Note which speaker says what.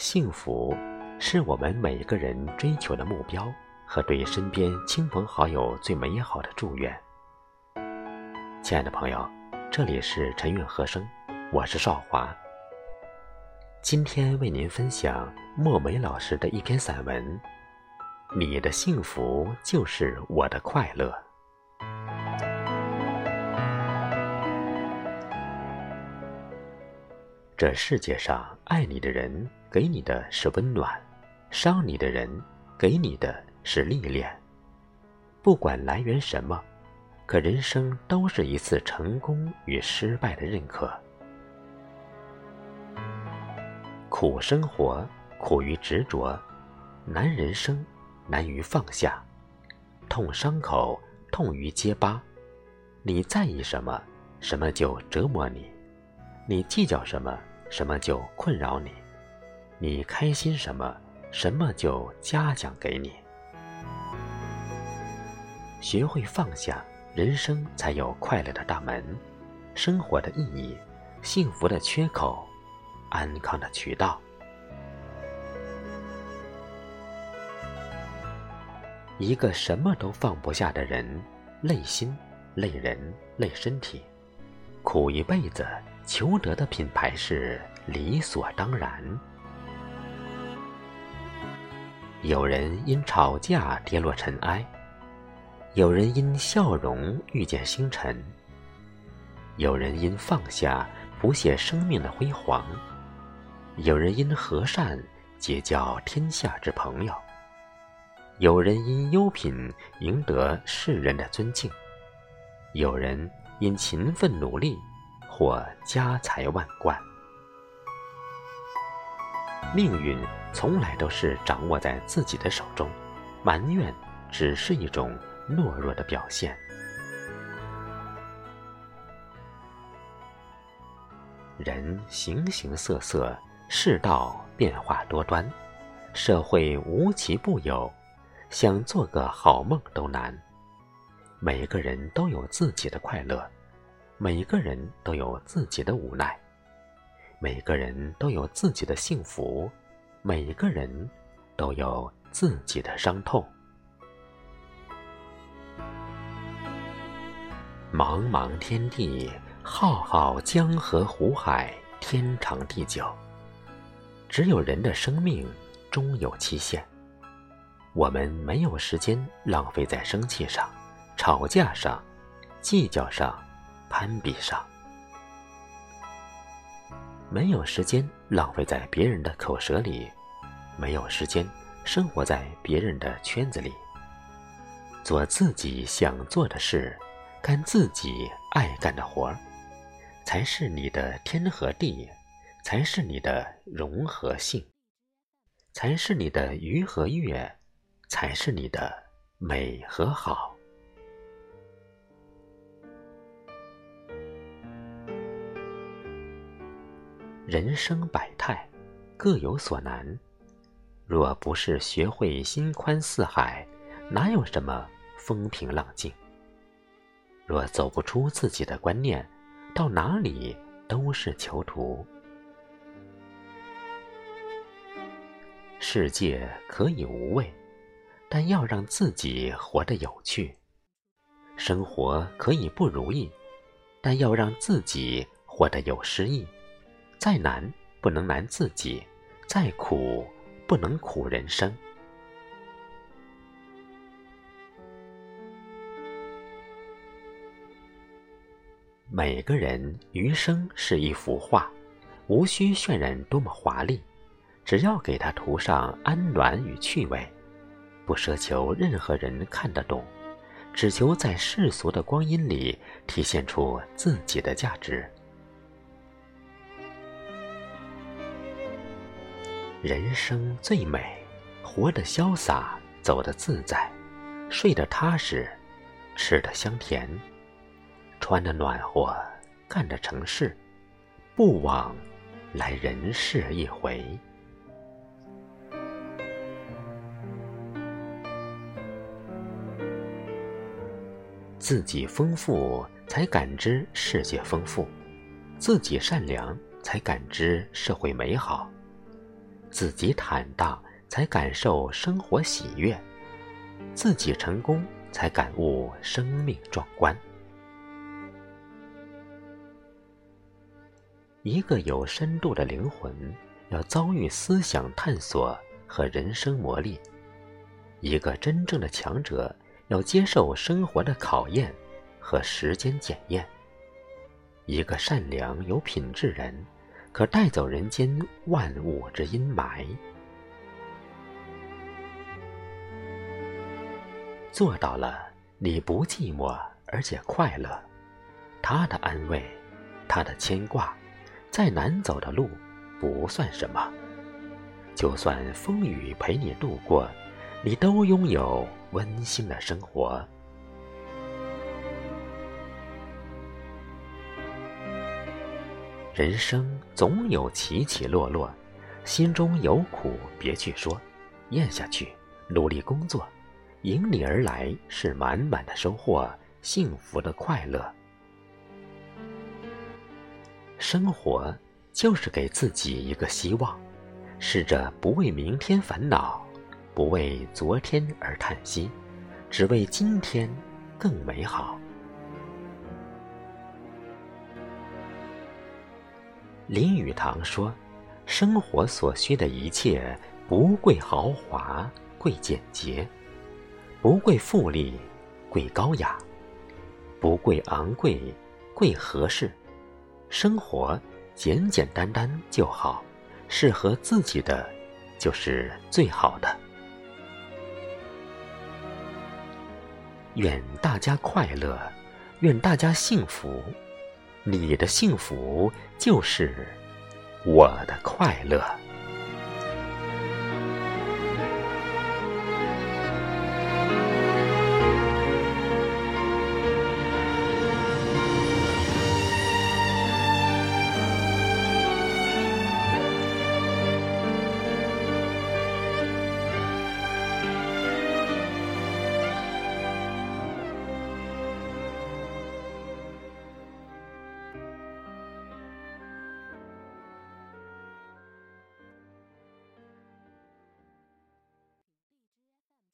Speaker 1: 幸福是我们每一个人追求的目标和对身边亲朋好友最美好的祝愿。亲爱的朋友，这里是陈韵和声，我是少华。今天为您分享莫梅老师的一篇散文《你的幸福就是我的快乐》。这世界上，爱你的人给你的是温暖，伤你的人给你的是历练。不管来源什么，可人生都是一次成功与失败的认可。苦生活，苦于执着；难人生，难于放下；痛伤口，痛于结疤。你在意什么，什么就折磨你；你计较什么。什么就困扰你？你开心什么，什么就嘉奖给你。学会放下，人生才有快乐的大门，生活的意义，幸福的缺口，安康的渠道。一个什么都放不下的人，累心、累人、累身体，苦一辈子。求得的品牌是理所当然。有人因吵架跌落尘埃，有人因笑容遇见星辰，有人因放下谱写生命的辉煌，有人因和善结交天下之朋友，有人因优品赢得世人的尊敬，有人因勤奋努力。获家财万贯，命运从来都是掌握在自己的手中，埋怨只是一种懦弱的表现。人形形色色，世道变化多端，社会无奇不有，想做个好梦都难。每个人都有自己的快乐。每个人都有自己的无奈，每个人都有自己的幸福，每个人都有自己的伤痛。茫茫天地，浩浩江河湖海，天长地久。只有人的生命终有期限，我们没有时间浪费在生气上、吵架上、计较上。攀比上，没有时间浪费在别人的口舌里，没有时间生活在别人的圈子里。做自己想做的事，干自己爱干的活儿，才是你的天和地，才是你的融和性，才是你的鱼和月，才是你的美和好。人生百态，各有所难。若不是学会心宽似海，哪有什么风平浪静？若走不出自己的观念，到哪里都是囚徒。世界可以无味，但要让自己活得有趣；生活可以不如意，但要让自己活得有诗意。再难不能难自己，再苦不能苦人生。每个人余生是一幅画，无需渲染多么华丽，只要给它涂上安暖与趣味，不奢求任何人看得懂，只求在世俗的光阴里体现出自己的价值。人生最美，活得潇洒，走得自在，睡得踏实，吃得香甜，穿得暖和，干得成事，不枉来人世一回。自己丰富，才感知世界丰富；自己善良，才感知社会美好。自己坦荡，才感受生活喜悦；自己成功，才感悟生命壮观。一个有深度的灵魂，要遭遇思想探索和人生磨砺；一个真正的强者，要接受生活的考验和时间检验。一个善良有品质人，可带走人间万物之阴霾。做到了，你不寂寞，而且快乐。他的安慰，他的牵挂，再难走的路，不算什么。就算风雨陪你度过，你都拥有温馨的生活。人生总有起起落落，心中有苦别去说，咽下去，努力工作。迎你而来是满满的收获，幸福的快乐。生活就是给自己一个希望，试着不为明天烦恼，不为昨天而叹息，只为今天更美好。林语堂说：“生活所需的一切，不贵豪华，贵简洁。”不贵富丽，贵高雅；不贵昂贵，贵合适。生活简简单单就好，适合自己的就是最好的。愿大家快乐，愿大家幸福。你的幸福就是我的快乐。